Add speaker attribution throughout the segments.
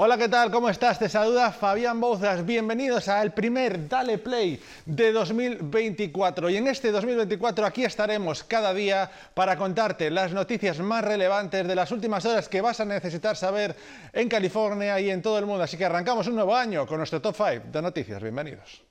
Speaker 1: Hola, ¿qué tal? ¿Cómo estás? Te saluda Fabián Bouzas. Bienvenidos al primer Dale Play de 2024. Y en este 2024 aquí estaremos cada día para contarte las noticias más relevantes de las últimas horas que vas a necesitar saber en California y en todo el mundo. Así que arrancamos un nuevo año con nuestro top 5 de noticias. Bienvenidos.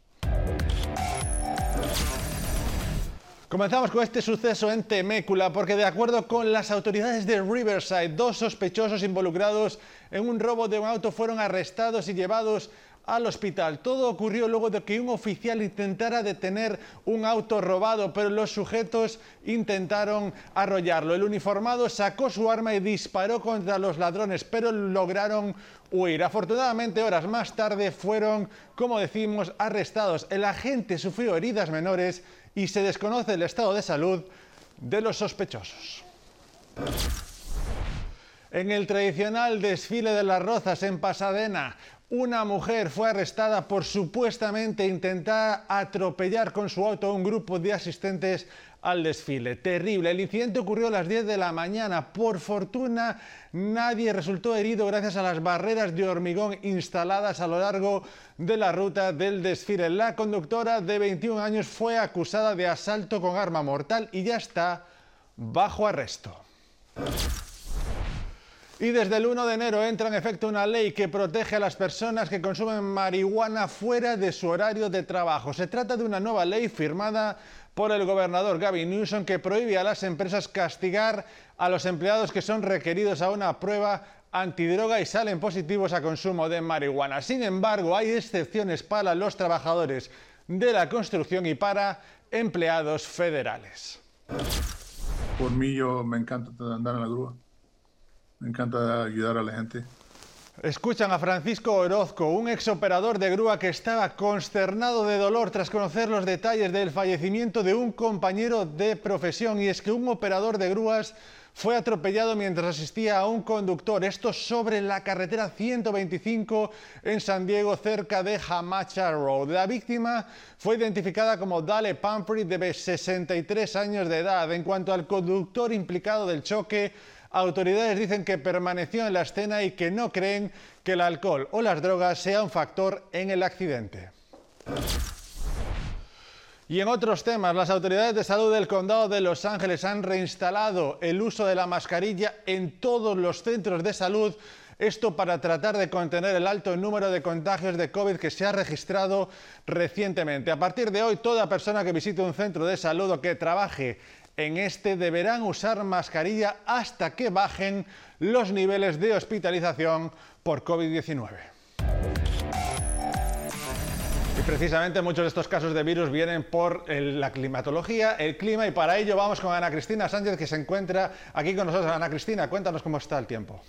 Speaker 1: Comenzamos con este suceso en Temécula porque de acuerdo con las autoridades de Riverside, dos sospechosos involucrados en un robo de un auto fueron arrestados y llevados al hospital. Todo ocurrió luego de que un oficial intentara detener un auto robado, pero los sujetos intentaron arrollarlo. El uniformado sacó su arma y disparó contra los ladrones, pero lograron huir. Afortunadamente, horas más tarde fueron, como decimos, arrestados. El agente sufrió heridas menores y se desconoce el estado de salud de los sospechosos. En el tradicional desfile de las rozas en Pasadena, una mujer fue arrestada por supuestamente intentar atropellar con su auto a un grupo de asistentes al desfile. Terrible. El incidente ocurrió a las 10 de la mañana. Por fortuna, nadie resultó herido gracias a las barreras de hormigón instaladas a lo largo de la ruta del desfile. La conductora de 21 años fue acusada de asalto con arma mortal y ya está bajo arresto. Y desde el 1 de enero entra en efecto una ley que protege a las personas que consumen marihuana fuera de su horario de trabajo. Se trata de una nueva ley firmada por el gobernador Gavin Newsom que prohíbe a las empresas castigar a los empleados que son requeridos a una prueba antidroga y salen positivos a consumo de marihuana. Sin embargo, hay excepciones para los trabajadores de la construcción y para empleados federales.
Speaker 2: Por mí yo me encanta andar en la grúa. Me encanta ayudar a la gente.
Speaker 1: Escuchan a Francisco Orozco, un exoperador de grúa que estaba consternado de dolor tras conocer los detalles del fallecimiento de un compañero de profesión. Y es que un operador de grúas fue atropellado mientras asistía a un conductor. Esto sobre la carretera 125 en San Diego, cerca de Hamacha Road. La víctima fue identificada como Dale Pumphrey, de 63 años de edad. En cuanto al conductor implicado del choque, Autoridades dicen que permaneció en la escena y que no creen que el alcohol o las drogas sea un factor en el accidente. Y en otros temas, las autoridades de salud del condado de Los Ángeles han reinstalado el uso de la mascarilla en todos los centros de salud, esto para tratar de contener el alto número de contagios de COVID que se ha registrado recientemente. A partir de hoy, toda persona que visite un centro de salud o que trabaje en este deberán usar mascarilla hasta que bajen los niveles de hospitalización por COVID-19. Y precisamente muchos de estos casos de virus vienen por la climatología, el clima, y para ello vamos con Ana Cristina Sánchez, que se encuentra aquí con nosotros. Ana Cristina, cuéntanos cómo está el tiempo.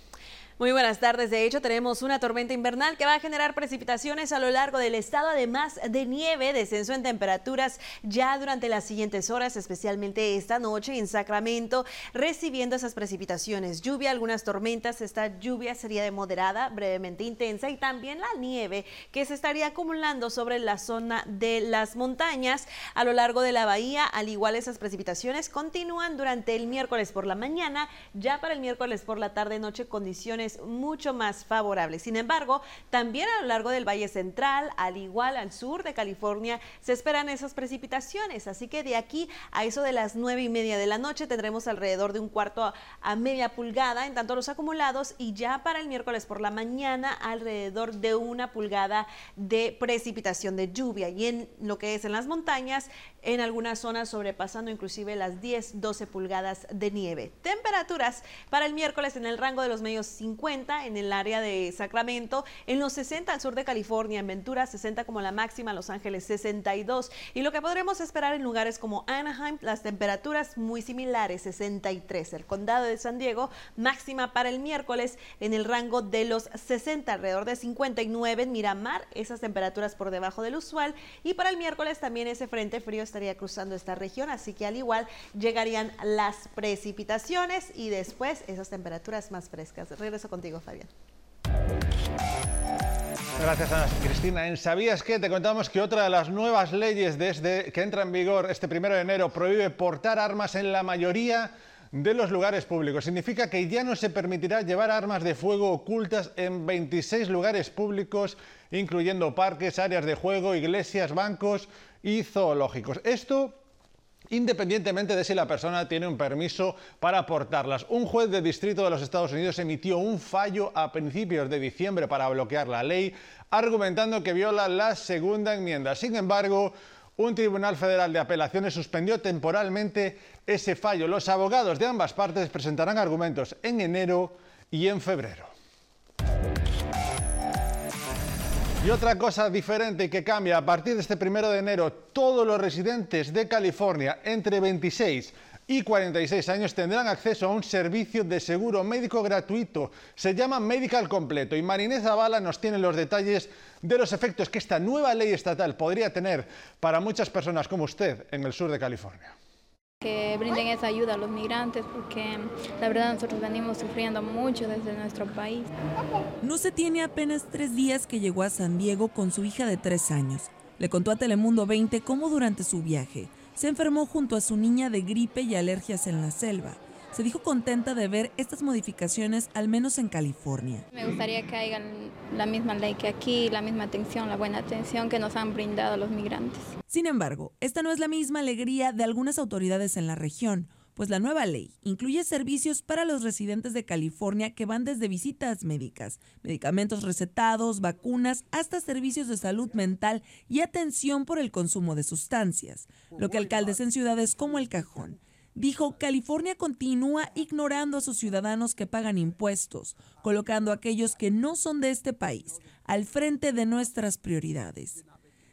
Speaker 3: Muy buenas tardes. De hecho, tenemos una tormenta invernal que va a generar precipitaciones a lo largo del estado, además de nieve, descenso en temperaturas ya durante las siguientes horas, especialmente esta noche en Sacramento, recibiendo esas precipitaciones. Lluvia, algunas tormentas. Esta lluvia sería de moderada, brevemente intensa y también la nieve que se estaría acumulando sobre la zona de las montañas a lo largo de la bahía. Al igual, esas precipitaciones continúan durante el miércoles por la mañana. Ya para el miércoles por la tarde-noche, condiciones mucho más favorable. Sin embargo, también a lo largo del Valle Central, al igual al sur de California, se esperan esas precipitaciones. Así que de aquí a eso de las nueve y media de la noche tendremos alrededor de un cuarto a, media pulgada en tanto los acumulados y ya para el miércoles por la mañana alrededor de una pulgada de precipitación de lluvia. Y en lo que es en las montañas, en algunas zonas sobrepasando inclusive las 10, 12 pulgadas de nieve. Temperaturas para el miércoles en el rango de los medios 50 en el área de Sacramento, en los 60 al sur de California, en Ventura 60 como la máxima, Los Ángeles 62 y lo que podremos esperar en lugares como Anaheim, las temperaturas muy similares, 63. El condado de San Diego, máxima para el miércoles en el rango de los 60, alrededor de 59 en Miramar, esas temperaturas por debajo del usual y para el miércoles también ese frente frío estaría cruzando esta región, así que al igual llegarían las precipitaciones y después esas temperaturas más frescas. Regreso contigo, Fabián.
Speaker 1: Gracias, Cristina. En ¿Sabías qué? Te contamos que otra de las nuevas leyes desde que entra en vigor este primero de enero prohíbe portar armas en la mayoría de los lugares públicos. Significa que ya no se permitirá llevar armas de fuego ocultas en 26 lugares públicos, incluyendo parques, áreas de juego, iglesias, bancos y zoológicos. Esto independientemente de si la persona tiene un permiso para portarlas. Un juez de distrito de los Estados Unidos emitió un fallo a principios de diciembre para bloquear la ley, argumentando que viola la segunda enmienda. Sin embargo, un tribunal federal de apelaciones suspendió temporalmente ese fallo. Los abogados de ambas partes presentarán argumentos en enero y en febrero. Y otra cosa diferente que cambia, a partir de este primero de enero, todos los residentes de California entre 26 y 46 años tendrán acceso a un servicio de seguro médico gratuito. Se llama Medical Completo y Marinés Zavala nos tiene los detalles de los efectos que esta nueva ley estatal podría tener para muchas personas como usted en el sur de California
Speaker 4: que brinden esa ayuda a los migrantes porque la verdad nosotros venimos sufriendo mucho desde nuestro país.
Speaker 5: No se tiene apenas tres días que llegó a San Diego con su hija de tres años. Le contó a Telemundo 20 cómo durante su viaje se enfermó junto a su niña de gripe y alergias en la selva se dijo contenta de ver estas modificaciones, al menos en California.
Speaker 4: Me gustaría que hagan la misma ley que aquí, la misma atención, la buena atención que nos han brindado los migrantes.
Speaker 5: Sin embargo, esta no es la misma alegría de algunas autoridades en la región pues la nueva ley incluye servicios para los residentes de California que van desde visitas médicas, medicamentos recetados, vacunas, hasta servicios de salud mental y atención por el consumo de sustancias, lo que alcaldes en ciudades como El Cajón dijo, California continúa ignorando a sus ciudadanos que pagan impuestos, colocando a aquellos que no son de este país al frente de nuestras prioridades.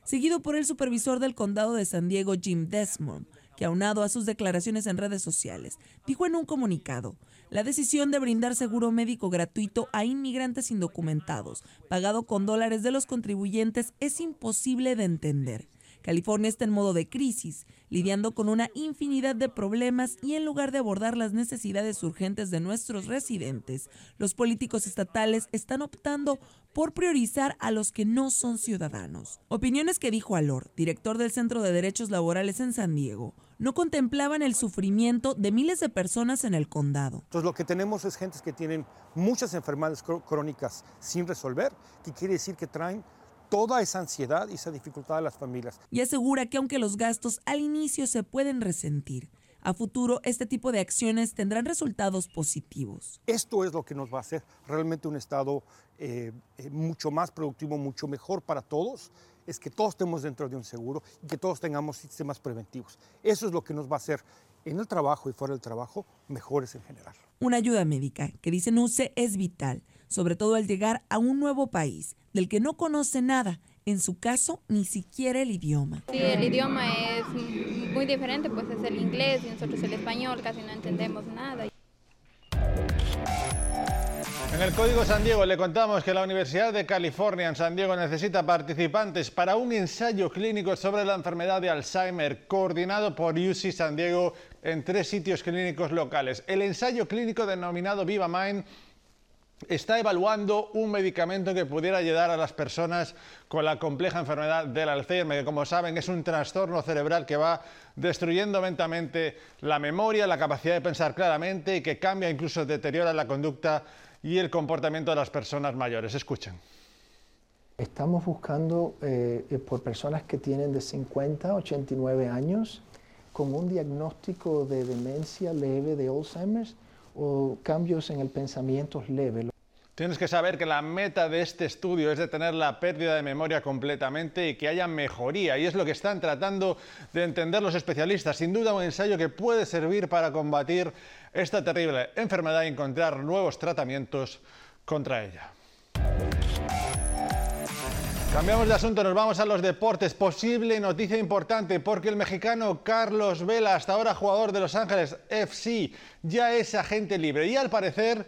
Speaker 5: Seguido por el supervisor del condado de San Diego, Jim Desmond, que aunado a sus declaraciones en redes sociales, dijo en un comunicado, la decisión de brindar seguro médico gratuito a inmigrantes indocumentados, pagado con dólares de los contribuyentes, es imposible de entender. California está en modo de crisis, lidiando con una infinidad de problemas y en lugar de abordar las necesidades urgentes de nuestros residentes, los políticos estatales están optando por priorizar a los que no son ciudadanos. Opiniones que dijo Alor, director del Centro de Derechos Laborales en San Diego, no contemplaban el sufrimiento de miles de personas en el condado.
Speaker 6: Entonces lo que tenemos es gentes que tienen muchas enfermedades crónicas sin resolver, que quiere decir que traen toda esa ansiedad y esa dificultad de las familias.
Speaker 5: Y asegura que aunque los gastos al inicio se pueden resentir, a futuro este tipo de acciones tendrán resultados positivos.
Speaker 6: Esto es lo que nos va a hacer realmente un Estado eh, eh, mucho más productivo, mucho mejor para todos, es que todos estemos dentro de un seguro y que todos tengamos sistemas preventivos. Eso es lo que nos va a hacer en el trabajo y fuera del trabajo mejores en general.
Speaker 5: Una ayuda médica que dice NUCE es vital sobre todo al llegar a un nuevo país del que no conoce nada, en su caso ni siquiera el idioma.
Speaker 4: Sí, el idioma es muy diferente, pues es el inglés y nosotros el español, casi no entendemos nada.
Speaker 1: En el Código San Diego le contamos que la Universidad de California en San Diego necesita participantes para un ensayo clínico sobre la enfermedad de Alzheimer coordinado por UC San Diego en tres sitios clínicos locales. El ensayo clínico denominado Viva Mind está evaluando un medicamento que pudiera ayudar a las personas con la compleja enfermedad del Alzheimer, que como saben es un trastorno cerebral que va destruyendo lentamente la memoria, la capacidad de pensar claramente y que cambia, incluso deteriora la conducta y el comportamiento de las personas mayores. Escuchen.
Speaker 7: Estamos buscando eh, eh, por personas que tienen de 50 a 89 años con un diagnóstico de demencia leve de Alzheimer o cambios en el pensamiento leve.
Speaker 1: Tienes que saber que la meta de este estudio es detener la pérdida de memoria completamente y que haya mejoría. Y es lo que están tratando de entender los especialistas. Sin duda un ensayo que puede servir para combatir esta terrible enfermedad y encontrar nuevos tratamientos contra ella. Cambiamos de asunto, nos vamos a los deportes. Posible noticia importante porque el mexicano Carlos Vela, hasta ahora jugador de Los Ángeles FC, ya es agente libre y al parecer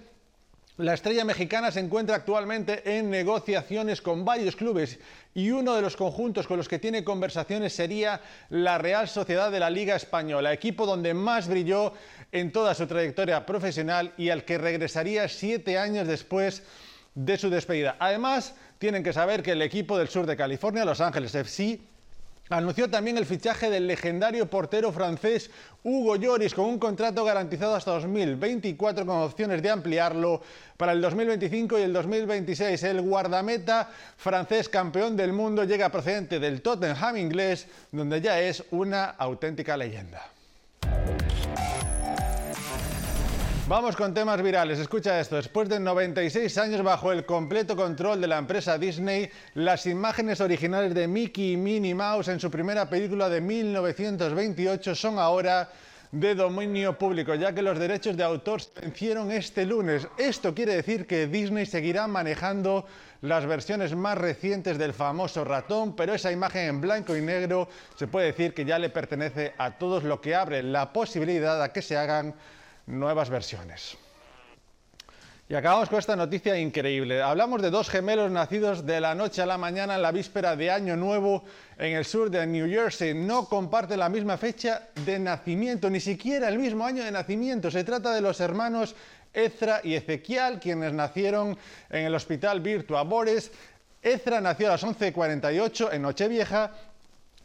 Speaker 1: la estrella mexicana se encuentra actualmente en negociaciones con varios clubes y uno de los conjuntos con los que tiene conversaciones sería la Real Sociedad de la Liga Española, equipo donde más brilló en toda su trayectoria profesional y al que regresaría siete años después de su despedida. Además, tienen que saber que el equipo del sur de California, Los Ángeles FC, Anunció también el fichaje del legendario portero francés Hugo Lloris con un contrato garantizado hasta 2024 con opciones de ampliarlo para el 2025 y el 2026. El guardameta francés campeón del mundo llega procedente del Tottenham inglés, donde ya es una auténtica leyenda. Vamos con temas virales. Escucha esto. Después de 96 años bajo el completo control de la empresa Disney, las imágenes originales de Mickey y Minnie Mouse en su primera película de 1928 son ahora de dominio público, ya que los derechos de autor se vencieron este lunes. Esto quiere decir que Disney seguirá manejando las versiones más recientes del famoso ratón, pero esa imagen en blanco y negro se puede decir que ya le pertenece a todos, lo que abre la posibilidad a que se hagan nuevas versiones. Y acabamos con esta noticia increíble. Hablamos de dos gemelos nacidos de la noche a la mañana en la víspera de Año Nuevo en el sur de New Jersey. No comparten la misma fecha de nacimiento, ni siquiera el mismo año de nacimiento. Se trata de los hermanos Ezra y Ezequiel, quienes nacieron en el hospital Virtua Bores. Ezra nació a las 11.48 en Nochevieja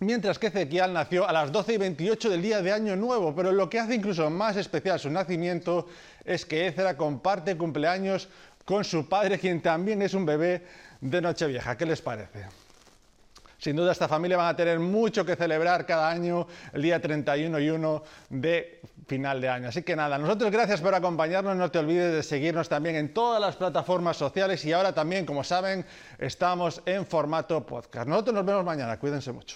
Speaker 1: mientras que Ezequiel nació a las 12 y 28 del día de Año Nuevo, pero lo que hace incluso más especial su nacimiento es que Ezra comparte cumpleaños con su padre, quien también es un bebé de Nochevieja. ¿Qué les parece? Sin duda esta familia van a tener mucho que celebrar cada año el día 31 y 1 de final de año. Así que nada, nosotros gracias por acompañarnos, no te olvides de seguirnos también en todas las plataformas sociales y ahora también, como saben, estamos en formato podcast. Nosotros nos vemos mañana, cuídense mucho.